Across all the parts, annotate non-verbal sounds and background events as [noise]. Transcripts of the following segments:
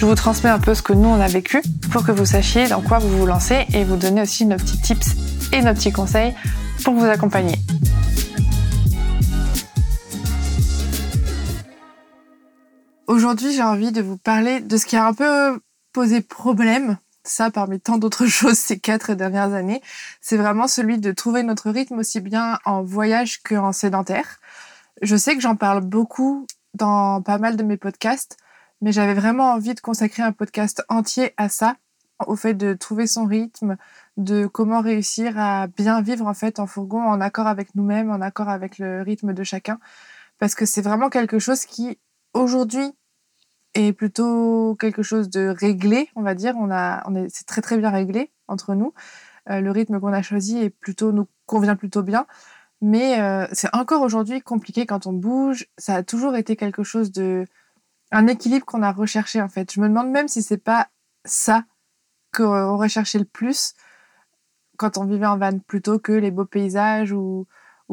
Je vous transmets un peu ce que nous on a vécu pour que vous sachiez dans quoi vous vous lancez et vous donner aussi nos petits tips et nos petits conseils pour vous accompagner. Aujourd'hui, j'ai envie de vous parler de ce qui a un peu posé problème, ça parmi tant d'autres [laughs] choses ces quatre dernières années. C'est vraiment celui de trouver notre rythme aussi bien en voyage qu'en sédentaire. Je sais que j'en parle beaucoup dans pas mal de mes podcasts, mais j'avais vraiment envie de consacrer un podcast entier à ça, au fait de trouver son rythme, de comment réussir à bien vivre en fait en fourgon, en accord avec nous-mêmes, en accord avec le rythme de chacun, parce que c'est vraiment quelque chose qui aujourd'hui est plutôt quelque chose de réglé, on va dire. On a, on est, c'est très très bien réglé entre nous. Euh, le rythme qu'on a choisi est plutôt nous convient plutôt bien, mais euh, c'est encore aujourd'hui compliqué quand on bouge. Ça a toujours été quelque chose de un équilibre qu'on a recherché en fait. Je me demande même si c'est pas ça qu'on recherchait le plus quand on vivait en van plutôt que les beaux paysages ou,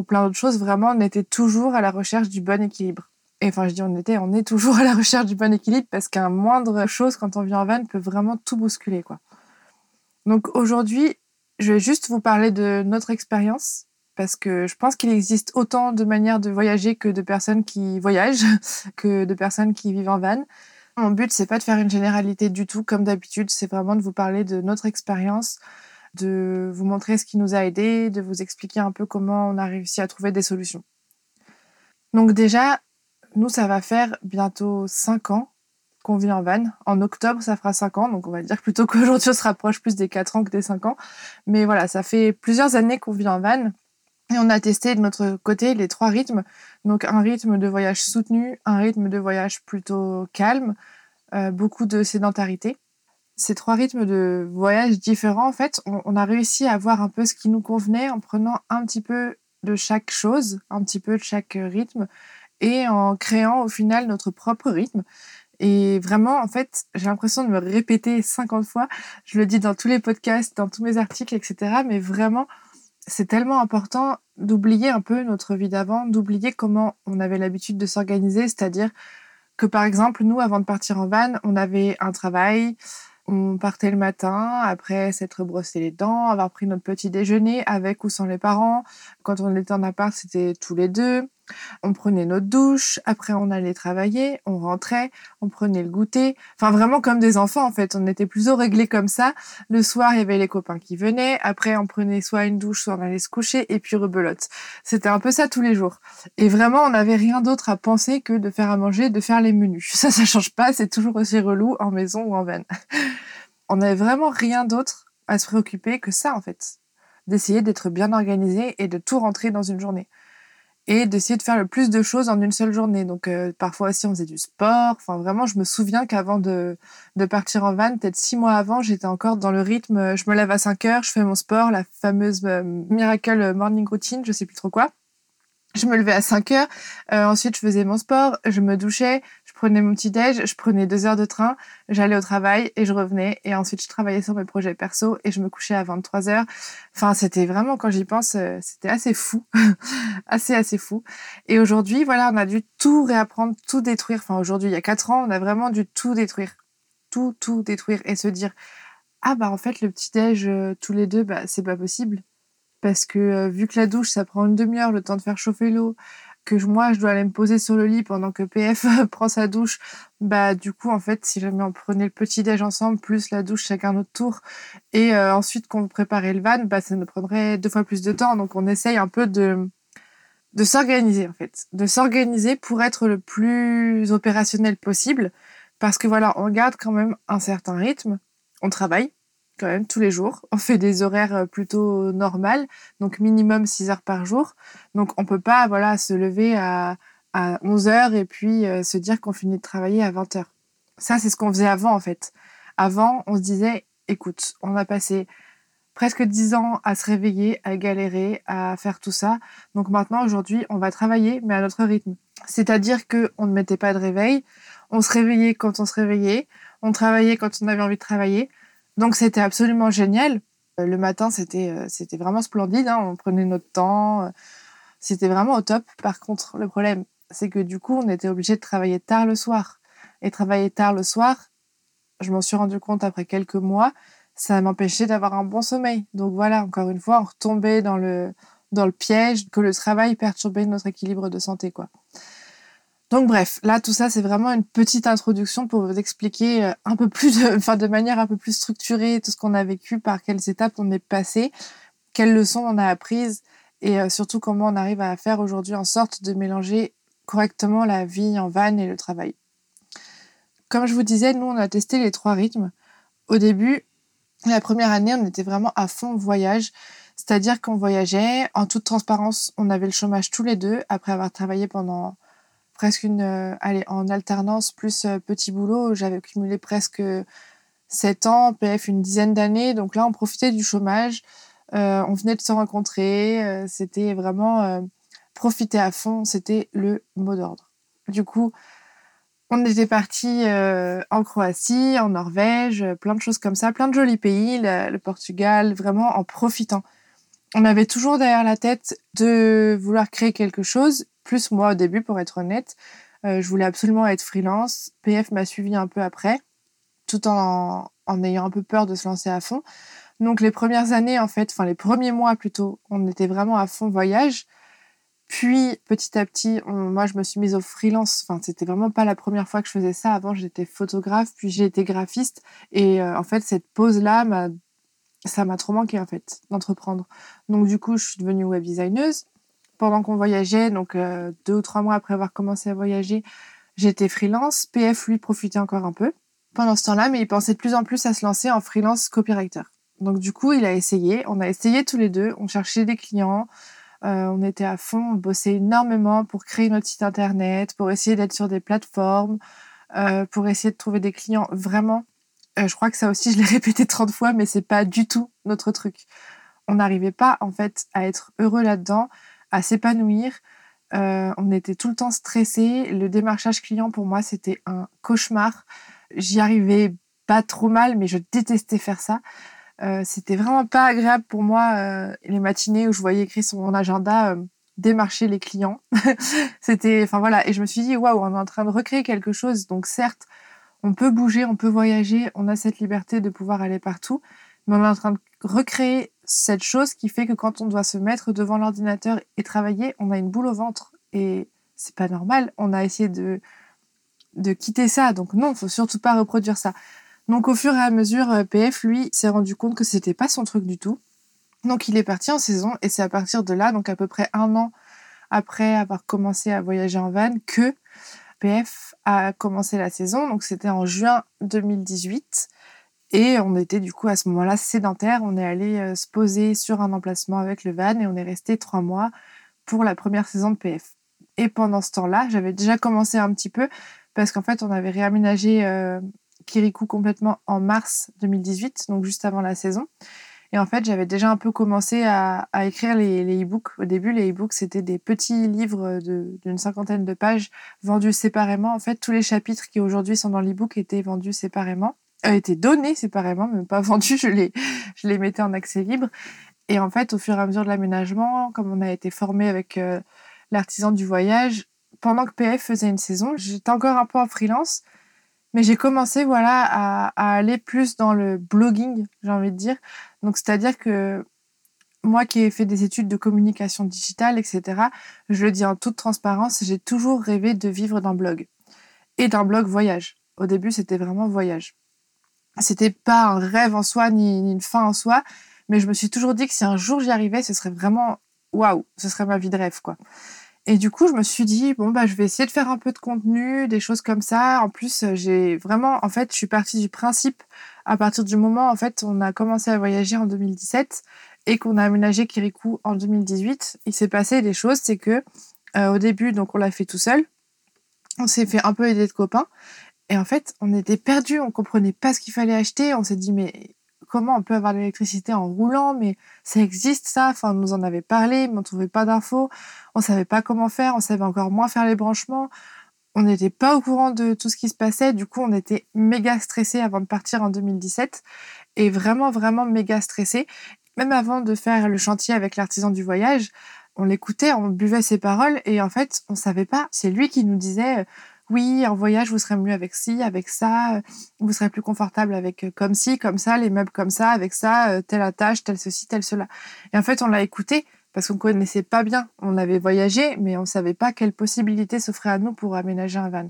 plein d'autres choses. Vraiment, on était toujours à la recherche du bon équilibre. Et enfin, je dis on était, on est toujours à la recherche du bon équilibre parce qu'un moindre chose quand on vit en van peut vraiment tout bousculer, quoi. Donc aujourd'hui, je vais juste vous parler de notre expérience parce que je pense qu'il existe autant de manières de voyager que de personnes qui voyagent, [laughs] que de personnes qui vivent en van. Mon but, c'est pas de faire une généralité du tout, comme d'habitude, c'est vraiment de vous parler de notre expérience, de vous montrer ce qui nous a aidés, de vous expliquer un peu comment on a réussi à trouver des solutions. Donc déjà, nous, ça va faire bientôt 5 ans qu'on vit en van. En octobre, ça fera 5 ans, donc on va dire plutôt [laughs] qu'aujourd'hui, on se rapproche plus des 4 ans que des 5 ans. Mais voilà, ça fait plusieurs années qu'on vit en van. Et on a testé de notre côté les trois rythmes. Donc un rythme de voyage soutenu, un rythme de voyage plutôt calme, euh, beaucoup de sédentarité. Ces trois rythmes de voyage différents, en fait, on, on, a réussi à voir un peu ce qui nous convenait en prenant un petit peu de chaque chose, un petit peu de chaque rythme, et en créant au final notre propre rythme. Et vraiment, en fait, j'ai l'impression de me répéter 50 fois. Je le dis dans tous les podcasts, dans tous mes articles, etc. Mais vraiment, c'est tellement important d'oublier un peu notre vie d'avant, d'oublier comment on avait l'habitude de s'organiser. C'est-à-dire que, par exemple, nous, avant de partir en van, on avait un travail, on partait le matin, après s'être brossé les dents, avoir pris notre petit déjeuner avec ou sans les parents. Quand on était en appart, c'était tous les deux. On prenait notre douche, après on allait travailler, on rentrait, on prenait le goûter. Enfin, vraiment comme des enfants, en fait. On était plutôt réglés comme ça. Le soir, il y avait les copains qui venaient. Après, on prenait soit une douche, soit on allait se coucher, et puis rebelote. C'était un peu ça tous les jours. Et vraiment, on n'avait rien d'autre à penser que de faire à manger, de faire les menus. Ça, ça change pas. C'est toujours aussi relou en maison ou en van. [laughs] on n'avait vraiment rien d'autre à se préoccuper que ça, en fait. D'essayer d'être bien organisé et de tout rentrer dans une journée et d'essayer de faire le plus de choses en une seule journée. Donc euh, parfois aussi on faisait du sport. Enfin vraiment, je me souviens qu'avant de, de partir en van, peut-être six mois avant, j'étais encore dans le rythme. Je me lève à 5 heures, je fais mon sport, la fameuse euh, miracle morning routine, je sais plus trop quoi. Je me levais à 5 heures, euh, ensuite je faisais mon sport, je me douchais, prenais mon petit déj, je prenais deux heures de train, j'allais au travail et je revenais et ensuite je travaillais sur mes projets perso et je me couchais à 23 heures. Enfin, c'était vraiment quand j'y pense, euh, c'était assez fou, [laughs] assez assez fou. Et aujourd'hui, voilà, on a dû tout réapprendre, tout détruire. Enfin, aujourd'hui, il y a quatre ans, on a vraiment dû tout détruire, tout tout détruire et se dire ah bah en fait le petit déj euh, tous les deux, bah c'est pas possible parce que euh, vu que la douche ça prend une demi-heure le temps de faire chauffer l'eau que moi je dois aller me poser sur le lit pendant que PF [laughs] prend sa douche, bah du coup en fait si jamais on prenait le petit déj ensemble plus la douche chacun notre tour et euh, ensuite qu'on préparait le van, bah ça nous prendrait deux fois plus de temps. Donc on essaye un peu de de s'organiser en fait, de s'organiser pour être le plus opérationnel possible parce que voilà, on garde quand même un certain rythme, on travaille quand même tous les jours. [laughs] On fait des horaires euh, plutôt normales, donc minimum 6 heures par jour. Donc on peut pas voilà se lever à, à 11 heures et puis euh, se dire qu'on finit de travailler à 20 heures. Ça c'est ce qu'on faisait avant en fait. Avant, on se disait écoute, on a passé presque 10 ans à se réveiller, à galérer, à faire tout ça. Donc maintenant aujourd'hui, on va travailler mais à notre rythme. C'est-à-dire que on ne mettait pas de réveil, on se réveillait quand on se réveillait, on travaillait quand on avait envie de travailler. Donc c'était absolument génial. Euh, le matin, c'était euh, c'était vraiment splendide. Hein. On prenait notre temps. Euh, c'était vraiment au top. Par contre, le problème, c'est que du coup, on était obligé de travailler tard le soir. Et travailler tard le soir, je m'en suis rendu compte après quelques mois, ça m'empêchait d'avoir un bon sommeil. Donc voilà, encore une fois, on retombait dans le dans le piège que le travail perturbait notre équilibre de santé, quoi. Donc bref, là tout ça c'est vraiment une petite introduction pour vous expliquer euh, un peu plus de, [laughs] enfin de manière un peu plus structurée tout ce qu'on a vécu, par quelles étapes on est passé, quelles leçons on a apprises et euh, surtout comment on arrive à faire aujourd'hui en sorte de mélanger correctement la vie en van et le travail. Comme je vous disais, nous on a testé les trois rythmes. Au début, la première année, on était vraiment à fond voyage, c'est-à-dire qu'on voyageait en toute transparence, on avait le chômage tous les deux après avoir travaillé pendant presque une, euh, allez, en alternance plus euh, petit boulot, j'avais cumulé presque 7 ans, PF une dizaine d'années. Donc là, on profitait du chômage. Euh, on venait de se rencontrer. c'était vraiment profiter à fond. C'était le mot d'ordre. Du coup, on était parti en Croatie, en Norvège, plein de choses comme ça, plein de jolis pays, le Portugal, vraiment en profitant. On avait toujours derrière la tête de vouloir créer quelque chose plus moi au début, pour être honnête. Euh, je voulais absolument être freelance. PF m'a suivi un peu après, tout en, en ayant un peu peur de se lancer à fond. Donc les premières années, en fait, enfin les premiers mois plutôt, on était vraiment à fond voyage. Puis petit à petit, moi je me suis mise au freelance. Enfin, c'était vraiment pas la première fois que je faisais ça. Avant, j'étais photographe, puis j'ai été graphiste. Et euh, en fait, cette pause-là, ça m'a trop manqué en fait d'entreprendre. Donc du coup, je suis devenue web designeuse pendant qu'on voyageait, donc euh, deux ou trois mois après avoir commencé à voyager, j'étais freelance. PF, lui, profitait encore un peu pendant ce temps-là, mais il pensait de plus en plus à se lancer en freelance copywriter. Donc du coup, il a essayé. On a essayé tous les deux. On cherchait des clients. Euh, on était à fond. On bossait énormément pour créer notre site internet, pour essayer d'être sur des plateformes, euh, pour essayer de trouver des clients. Vraiment, je crois que ça aussi, [laughs] je l'ai répété 30 fois, mais c'est pas du tout notre truc. On n'arrivait pas en fait à être heureux là-dedans s'épanouir. Euh, on était tout le temps stressé. Le démarchage client, pour moi, c'était un cauchemar. J'y arrivais pas trop mal, mais je détestais faire ça. Euh, c'était vraiment pas agréable pour moi euh, les matinées où je voyais écrit sur mon agenda démarcher les clients. [laughs] c'était, enfin voilà, et je me suis dit waouh, on est en train de recréer quelque chose. Donc certes, on peut bouger, on peut voyager, on a cette liberté de pouvoir aller partout, mais on est en train de recréer cette chose qui fait que quand on doit se mettre devant l'ordinateur et travailler, on a une boule au ventre et c'est pas normal. On a essayé de de quitter ça, donc non, faut surtout pas reproduire ça. Donc au fur et à mesure, euh, PF lui s'est rendu compte que c'était pas son truc du tout. Donc il est parti en saison et c'est à partir de là, donc à peu près un an après avoir commencé à voyager en van, que PF a commencé la saison. Donc c'était en juin 2018. Et on était du coup à ce moment-là sédentaire. On est allé euh, se poser sur un emplacement avec le van et on est resté trois mois pour la première saison de PF. Et pendant ce temps-là, j'avais déjà commencé un petit peu parce qu'en fait, on avait réaménagé euh, Kirikou complètement en mars 2018, donc juste avant la saison. Et en fait, j'avais déjà un peu commencé à, écrire les, les e-books. Au début, les e-books, c'était des petits livres d'une cinquantaine de pages vendus séparément. En fait, tous les chapitres qui aujourd'hui sont dans l'e-book étaient vendus séparément, euh, étaient donnés séparément, même pas [laughs] vendus. Je les, je les mettais en accès libre. Et en fait, au fur et à mesure de l'aménagement, comme on a été formé avec euh, l'artisan du voyage, pendant que PF faisait une saison, j'étais encore un peu en freelance, mais j'ai commencé voilà à, à, aller plus dans le blogging, j'ai envie de dire. Donc c'est-à-dire que moi qui ai fait des études de communication digitale, etc., je le dis en toute transparence, j'ai toujours rêvé de vivre d'un blog et d'un blog voyage. Au début, c'était vraiment voyage. C'était pas un rêve en soi ni, ni une fin en soi, mais je me suis toujours dit que si un jour j'y arrivais, ce serait vraiment waouh, ce serait ma vie de rêve, quoi. Et du coup, je me suis dit, bon, bah, je vais essayer de faire un peu de contenu, des choses comme ça. En plus, j'ai vraiment, en fait, je suis partie du principe, à partir du moment, en fait, on a commencé à voyager en 2017 et qu'on a aménagé Kirikou en 2018, il s'est passé des choses, c'est que, euh, au début, donc, on l'a fait tout seul. On s'est fait un peu aider de copains. Et en fait, on était perdus, on comprenait pas ce qu'il fallait acheter. On s'est dit, mais comment on peut avoir l'électricité en roulant, mais ça existe ça. Enfin, on nous en avait parlé, mais on trouvait pas d'infos. On savait pas comment faire, on savait encore moins faire les branchements. On n'était pas au courant de tout ce qui se passait. Du coup, on était méga stressés avant de partir en 2017 et vraiment, vraiment méga stressés. Même avant de faire le chantier avec l'artisan du voyage, on l'écoutait, on buvait ses paroles et en fait, on savait pas. C'est lui qui nous disait oui, en voyage, vous serez mieux avec ci, avec ça, euh, vous serez plus confortable avec euh, comme ci, comme ça, les meubles comme ça, avec ça, euh, telle attache, tel ceci, tel cela. Et en fait, on l'a écouté parce qu'on connaissait pas bien. On avait voyagé, mais on savait pas quelles possibilités s'offraient à nous pour aménager un van.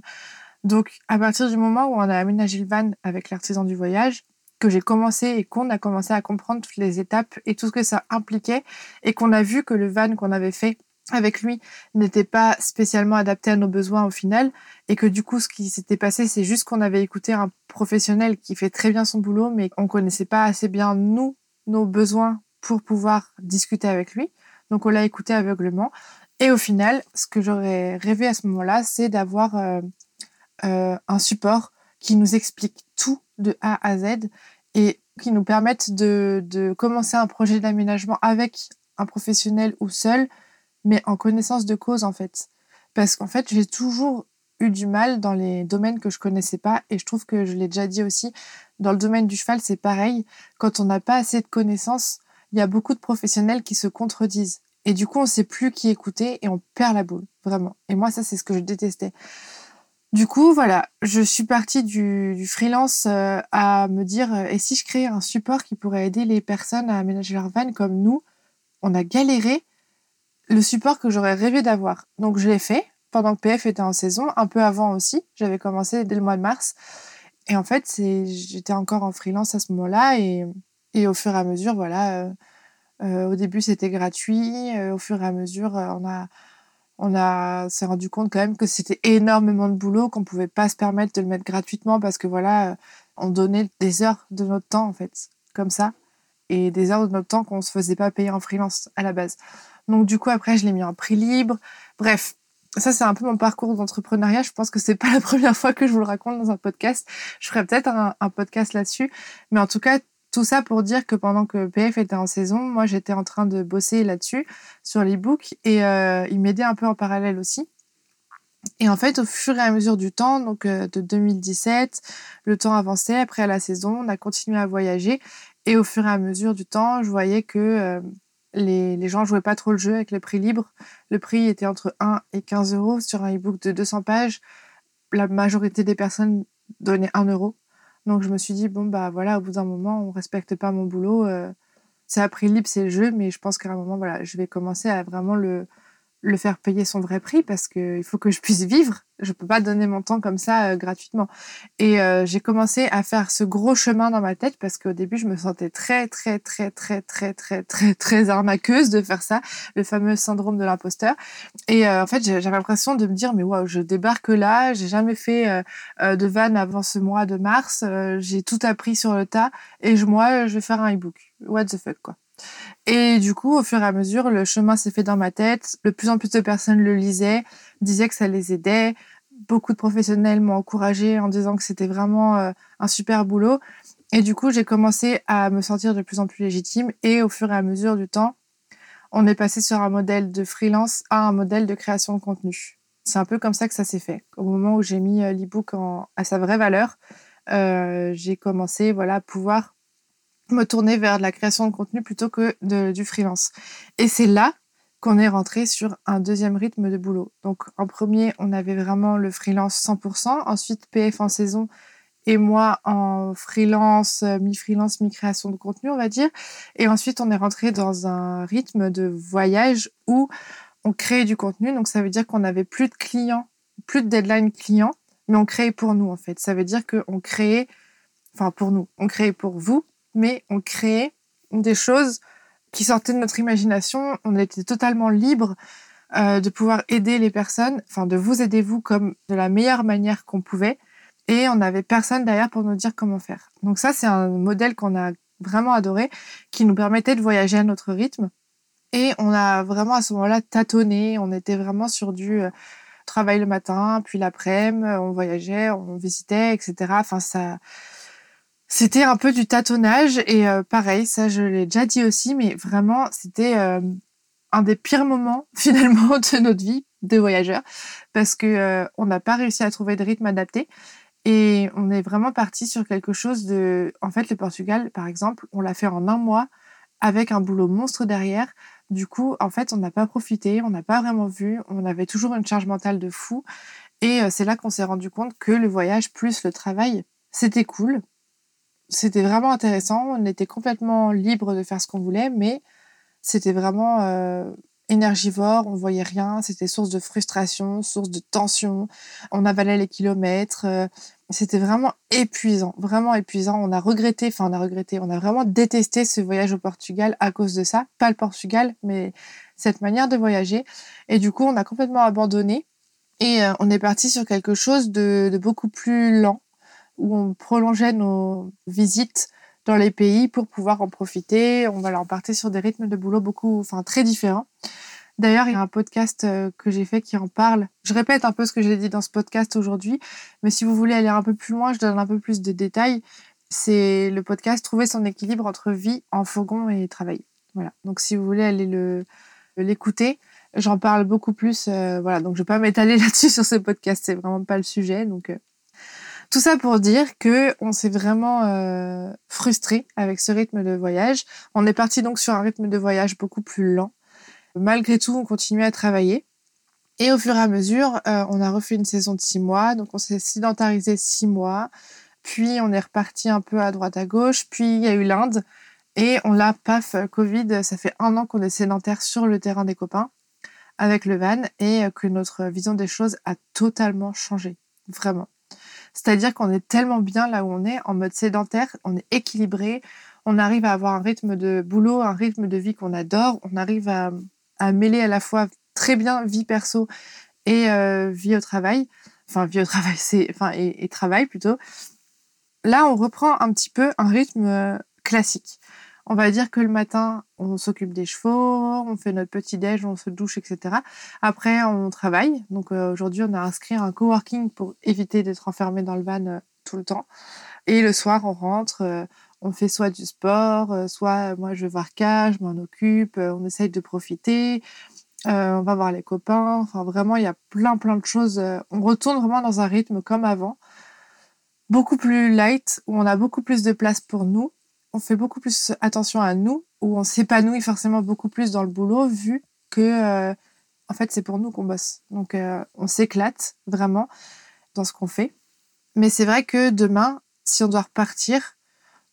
Donc, à partir du moment où on a aménagé le van avec l'artisan du voyage, que j'ai commencé et qu'on a commencé à comprendre toutes les étapes et tout ce que ça impliquait et qu'on a vu que le van qu'on avait fait avec lui n'était pas spécialement adapté à nos besoins au final et que du coup ce qui s'était passé c'est juste qu'on avait écouté un professionnel qui fait très bien son boulot mais on connaissait pas assez bien nous nos besoins pour pouvoir discuter avec lui. Donc on l'a écouté aveuglement et au final ce que j'aurais rêvé à ce moment-là c'est d'avoir euh, euh, un support qui nous explique tout de A à Z et qui nous permette de, de commencer un projet d'aménagement avec un professionnel ou seul mais en connaissance de cause en fait. Parce qu'en fait, j'ai toujours eu du mal dans les domaines que je connaissais pas et je trouve que je l'ai déjà dit aussi dans le domaine du cheval c'est pareil. Quand on n'a pas assez de connaissances il y a beaucoup de professionnels qui se contredisent. Et du coup on sait plus qui écouter et on perd la boule vraiment. Et moi ça c'est ce que je détestais. Du coup voilà je suis partie du, freelance euh, à me dire euh, et si je créais un support qui pourrait aider les personnes à aménager leur van comme nous on a galéré le support que j'aurais rêvé d'avoir. Donc je l'ai fait pendant que PF était en saison, un peu avant aussi. J'avais commencé dès le mois de mars. Et en fait, j'étais encore en freelance à ce moment-là et, et au fur et à mesure, voilà. Euh, euh, au début, c'était gratuit. Euh, au fur et à mesure, on a, on a s'est rendu compte quand même que c'était énormément de boulot, qu'on pouvait pas se permettre de le mettre gratuitement parce que voilà, on donnait des heures de notre temps en fait, comme ça, et des heures de notre temps qu'on se faisait pas payer en freelance à la base. Donc du coup après je l'ai mis en prix libre. Bref, ça c'est un peu mon parcours d'entrepreneuriat. Je pense que c'est pas [laughs] la première fois que je vous le raconte dans un podcast. Je ferai peut-être un, podcast là-dessus, mais en tout cas tout ça pour dire que pendant que PF était en saison, moi j'étais en train de bosser là-dessus sur l'ebook et euh, il m'aidait un peu en parallèle aussi. Et en fait, au fur et à mesure du temps, donc euh, de 2017, le temps avançait. Après la saison, on a continué à voyager. Et au fur et à mesure du temps, je voyais que euh, les, les gens jouaient pas trop le jeu avec le prix libre. Le prix était entre 1 et 15 euros sur un e-book de 200 pages. La majorité des personnes donnaient 1 euro. Donc je me suis dit, bon, bah voilà, au bout d'un moment, on respecte pas mon boulot. Euh, c'est à prix libre, c'est le jeu, mais je pense qu'à un moment, voilà, je vais commencer à vraiment le, le faire payer son vrai prix parce qu'il faut que je puisse vivre. Je peux pas donner mon temps comme ça euh, gratuitement. Et euh, j'ai commencé à faire ce gros chemin dans ma tête parce qu'au début, je me sentais très, très, très, très, très, très, très, très arnaqueuse de faire ça, le fameux syndrome de l'imposteur. Et euh, en fait, j'avais l'impression de me dire, mais waouh, je débarque là, j'ai jamais fait de van avant ce mois de mars, j'ai tout appris sur le tas et moi, je vais faire un e-book. What the fuck, quoi. Et du coup, au fur et à mesure, le chemin s'est fait dans ma tête. De plus en plus de personnes le lisaient, disaient que ça les aidait. Beaucoup de professionnels m'ont encouragé en disant que c'était vraiment euh, un super boulot. Et du coup, j'ai commencé à me sentir de plus en plus légitime. Et au fur et à mesure du temps, on est passé sur un modèle de freelance à un modèle de création de contenu. C'est un peu comme ça que ça s'est fait. Au moment où j'ai mis euh, l'e-book à sa vraie valeur, euh, j'ai commencé voilà, à pouvoir me tourner vers la création de contenu plutôt que du freelance. Et c'est là qu'on est rentré sur un deuxième rythme de boulot. Donc en premier, on avait vraiment le freelance 100%, ensuite PF en saison et moi en freelance, euh, mi-freelance, mi-création de contenu, on va dire. Et ensuite, on est rentré dans un rythme de voyage où on crée du contenu. Donc, ça veut dire qu'on n'avait plus de clients, plus de deadline clients, mais on créait pour nous, en fait. Ça veut dire qu'on créait, enfin, pour nous, on créait pour vous, mais on créait des choses qui sortaient de notre imagination. On était totalement libre euh, de pouvoir aider les personnes, enfin, de vous aider vous comme de la meilleure manière qu'on pouvait et on n'avait personne derrière pour nous dire comment faire. Donc ça, c'est un modèle qu'on a vraiment adoré, qui nous permettait de voyager à notre rythme. Et on a vraiment à ce moment-là tâtonné, on était vraiment sur du euh, travail le matin, puis l'après-midi, on voyageait, on visitait, etc. Enfin, ça, c'était un peu du tâtonnage et euh, pareil, ça je l'ai déjà dit aussi, mais vraiment c'était euh, un des pires moments [laughs] finalement de notre vie de voyageur parce que on n'a pas réussi à trouver de rythme adapté et on est vraiment parti sur quelque chose de... En fait, le Portugal, par exemple, on l'a fait en un mois avec un boulot monstre derrière. Du coup, en fait, on n'a pas profité, on n'a pas vraiment vu, on avait toujours une charge mentale de fou. Et euh, c'est là qu'on s'est rendu compte que le voyage plus le travail, c'était cool. C'était vraiment intéressant. On était complètement libre de faire ce qu'on voulait, mais c'était vraiment euh, énergivore, on voyait rien, c'était source de frustration, source de tension, on avalait les kilomètres, euh, c'était vraiment épuisant, vraiment épuisant. On a regretté, enfin on a regretté, on a vraiment détesté ce voyage au Portugal à cause de ça. Pas le Portugal, mais cette manière de voyager. Et du coup, on a complètement abandonné et euh, on est parti sur quelque chose de, beaucoup plus lent, où on prolongeait nos visites dans les pays pour pouvoir en profiter. On va leur partir sur des rythmes de boulot beaucoup, enfin très différents. D'ailleurs, il y a un podcast euh, que j'ai fait qui en parle. Je répète un peu ce que j'ai dit dans ce podcast aujourd'hui, mais si vous voulez aller un peu plus loin, je donne un peu plus de détails. C'est le podcast Trouver son équilibre entre vie en fourgon et travail. Voilà. Donc, si vous voulez aller le l'écouter, j'en parle beaucoup plus. Euh, voilà. Donc, je vais pas m'étaler [laughs] là-dessus sur ce podcast. C'est vraiment pas le sujet. Donc, euh, tout ça pour dire que on s'est vraiment frustré avec ce rythme de voyage. On est parti donc sur un rythme de voyage beaucoup plus lent malgré tout, on continuait à travailler. Et au fur et à mesure, euh, on a refait une saison de six mois. Donc, on s'est sédentarisé six mois. Puis, on est reparti un peu à droite à gauche. Puis, il y a eu l'Inde. Et on l'a, paf, Covid. Ça fait un an qu'on est sédentaire sur le terrain des copains avec le van et que notre vision des choses a totalement changé. Vraiment. C'est-à-dire qu'on est tellement bien là où on est, en mode sédentaire, on est équilibré, on arrive à avoir un rythme de boulot, un rythme de vie qu'on adore, on arrive à mêler à la fois très bien vie perso et euh, vie au travail. Enfin, vie au travail, c'est, enfin, et, travail plutôt. Là, on reprend un petit peu un rythme euh, classique. On va dire que le matin, on s'occupe des chevaux, on fait notre petit déj, on se douche, etc. Après, on travaille. Donc euh, aujourd'hui, on a inscrit un coworking pour éviter d'être enfermé dans le van tout le temps. Et le soir, on rentre, on fait soit du sport, euh, soit moi je vais voir K, je m'en occupe, euh, on essaye de profiter, euh, on va voir les copains. Enfin, vraiment, il y a plein, plein de choses. On retourne vraiment dans un rythme comme avant, beaucoup plus light, où on a beaucoup plus de place pour nous. On fait beaucoup plus attention à nous, où on s'épanouit forcément beaucoup plus dans le boulot, vu que, en fait, c'est pour nous qu'on bosse. Donc, on s'éclate vraiment dans ce qu'on fait. Mais c'est vrai que demain, si on doit repartir,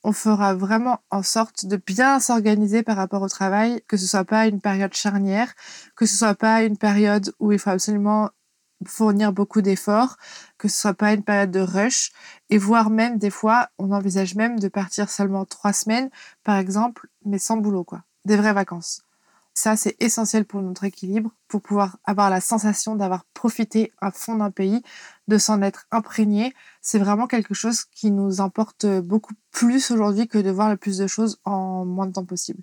on fera vraiment en sorte de bien s'organiser par rapport au travail, que ce soit pas une période charnière, que ce soit pas une période où il faut absolument fournir beaucoup d'efforts, que ce soit pas une période de rush, et voire même des fois, on envisage même de partir seulement trois semaines, par exemple, mais sans boulot, quoi. Des vraies vacances. Ça, c'est essentiel pour notre équilibre, pour pouvoir avoir la sensation d'avoir profité à fond d'un pays, de s'en être imprégné. C'est vraiment quelque chose qui nous importe beaucoup plus aujourd'hui que de voir le plus de choses en moins de temps possible.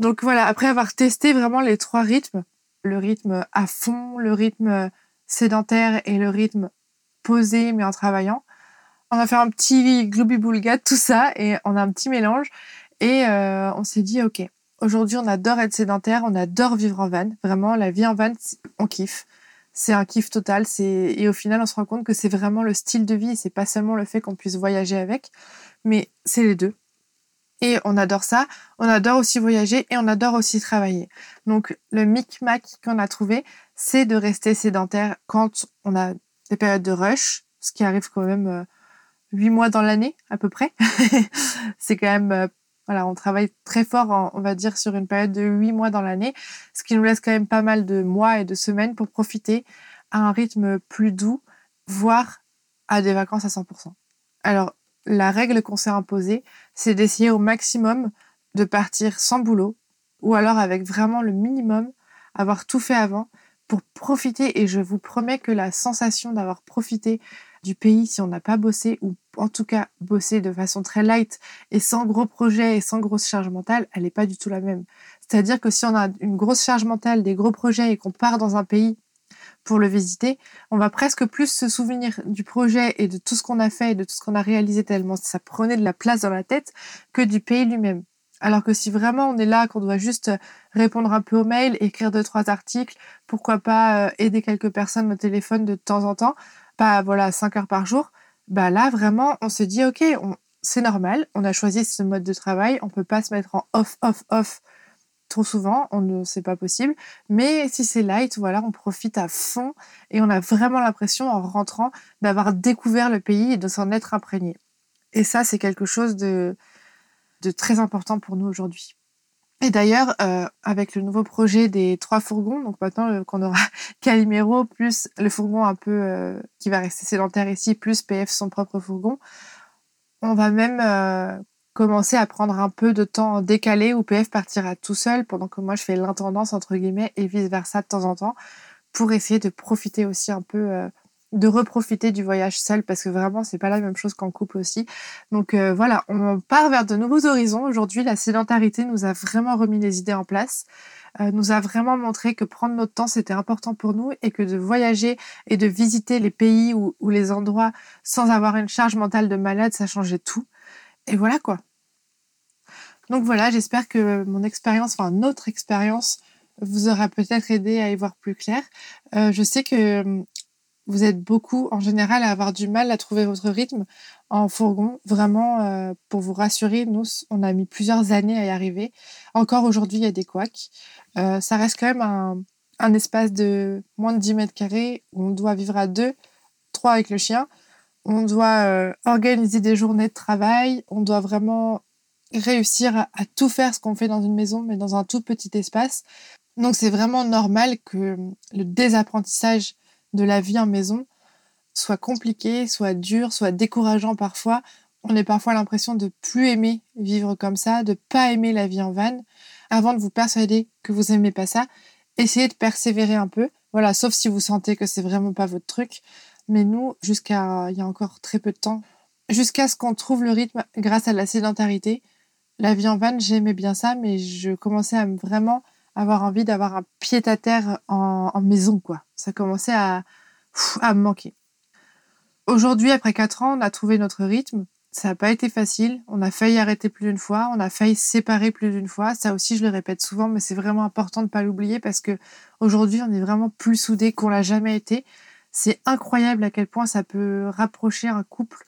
Donc voilà, après avoir testé vraiment les trois rythmes, le rythme à fond, le rythme sédentaire et le rythme posé mais en travaillant. On a fait un petit gloubi-boulga tout ça et on a un petit mélange et euh, on s'est dit ok, aujourd'hui on adore être sédentaire, on adore vivre en van. Vraiment, la vie en van, on kiffe. C'est un kiff total. Et au final, on se rend compte que c'est vraiment le style de vie. C'est pas seulement le fait qu'on puisse voyager avec, mais c'est les deux. Et on adore ça. On adore aussi voyager et on adore aussi travailler. Donc le micmac qu'on a trouvé, c'est de rester sédentaire quand on a des périodes de rush, ce qui arrive quand même euh, huit mois dans l'année à peu près. [laughs] c'est quand même euh, voilà, on travaille très fort, on va dire, sur une période de huit mois dans l'année, ce qui nous laisse quand même pas mal de mois et de semaines pour profiter à un rythme plus doux, voire à des vacances à 100%. Alors, la règle qu'on s'est imposée, c'est d'essayer au maximum de partir sans boulot ou alors avec vraiment le minimum, avoir tout fait avant pour profiter. Et je vous promets que la sensation d'avoir profité du pays si on n'a pas bossé ou en tout cas bossé de façon très light et sans gros projets et sans grosse charge mentale, elle n'est pas du tout la même. C'est-à-dire que si on a une grosse charge mentale, des gros projets et qu'on part dans un pays pour le visiter, on va presque plus se souvenir du projet et de tout ce qu'on a fait et de tout ce qu'on a réalisé tellement ça prenait de la place dans la tête que du pays lui-même. Alors que si vraiment on est là, qu'on doit juste répondre un peu aux mails, écrire deux, trois articles, pourquoi pas euh, aider quelques personnes au téléphone de temps en temps, pas voilà 5 heures par jour, bah là vraiment on se dit ok, c'est normal, on a choisi ce mode de travail, on peut pas se mettre en off, off, off trop souvent, on ne c'est pas possible. Mais si c'est light, voilà, on profite à fond et on a vraiment l'impression en rentrant d'avoir découvert le pays et de s'en être imprégné. Et ça, c'est quelque chose de, de très important pour nous aujourd'hui. Et d'ailleurs, euh, avec le nouveau projet des trois fourgons, donc maintenant euh, qu'on aura [laughs] Calimero plus le fourgon un peu euh, qui va rester sédentaire ici, plus PF son propre fourgon, on va même commencer à prendre un peu de temps décalé où PF partira tout seul pendant que moi je fais l'intendance entre guillemets et vice versa de temps en temps pour essayer de profiter aussi un peu de reprofiter du voyage seul parce que vraiment c'est pas la même chose qu'en couple aussi. Donc euh, voilà, on part vers de nouveaux horizons. Aujourd'hui, la sédentarité nous a vraiment remis les idées en place, euh, nous a vraiment montré que prendre notre temps c'était important pour nous et que de voyager et de visiter les pays ou, ou les endroits sans avoir une charge mentale de malade, ça changeait tout. Et voilà quoi. Donc voilà, j'espère que mon expérience, enfin notre expérience, vous aura peut-être aidé à y voir plus clair. Euh, je sais que vous êtes beaucoup en général à avoir du mal à trouver votre rythme en fourgon. Vraiment, euh, pour vous rassurer, nous, on a mis plusieurs années à y arriver. Encore aujourd'hui, il y a des couacs. Euh, ça reste quand même un, un, espace de moins de 10 mètres carrés où on doit vivre à deux, trois avec le chien. On doit euh, organiser des journées de travail. On doit vraiment réussir à, à tout faire ce qu'on fait dans une maison, mais dans un tout petit espace. Donc c'est vraiment normal que le désapprentissage de la vie en maison soit compliqué, soit dur, soit décourageant parfois. On a parfois l'impression de plus aimer vivre comme ça, de pas aimer la vie en van. Avant de vous persuader que vous aimez pas ça, essayez de persévérer un peu. Voilà, sauf si vous sentez que c'est vraiment pas votre truc. Mais nous, jusqu'à il y a encore très peu de temps, jusqu'à ce qu'on trouve le rythme grâce à la sédentarité, la vie en van, j'aimais bien ça, mais je commençais à vraiment avoir envie d'avoir un pied à terre en, maison, quoi. Ça commençait à, à me manquer. Aujourd'hui, après quatre ans, on a trouvé notre rythme. Ça n'a pas été facile. On a failli arrêter plus d'une fois. On a failli se séparer plus d'une fois. Ça aussi, je le répète souvent, mais c'est vraiment important de ne pas l'oublier parce que aujourd'hui, on est vraiment plus soudés qu'on l'a jamais été. C'est incroyable à quel point ça peut rapprocher un couple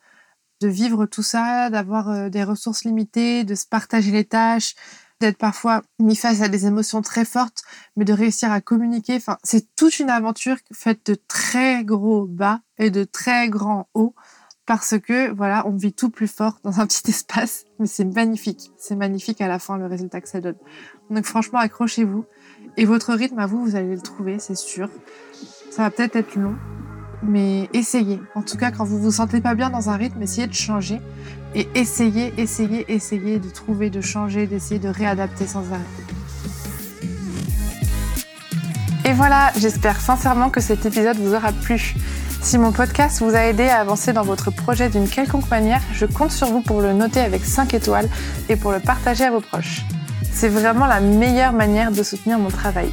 de vivre tout ça, d'avoir euh, des ressources limitées, de se partager les tâches, d'être parfois mis face à des émotions très fortes, mais de réussir à communiquer. Enfin, c'est toute une aventure faite de très gros bas et de très grands hauts parce que voilà, on vit tout plus fort dans un [laughs] petit espace, mais c'est magnifique. C'est magnifique à la fin le résultat que ça donne. Donc franchement, accrochez-vous et votre rythme à vous, vous allez le trouver, c'est sûr. Ça va peut-être être long, mais essayez. En tout cas, quand vous vous sentez pas bien dans un rythme, essayez de changer et essayez, essayez, essayez de trouver, de changer, d'essayer de réadapter sans arrêt. Et voilà, j'espère sincèrement que cet épisode vous aura plu. Si mon podcast vous a aidé à avancer dans votre projet d'une quelconque manière, je compte sur vous pour le noter avec 5 étoiles et pour le partager à vos proches. C'est vraiment la meilleure manière de soutenir mon travail.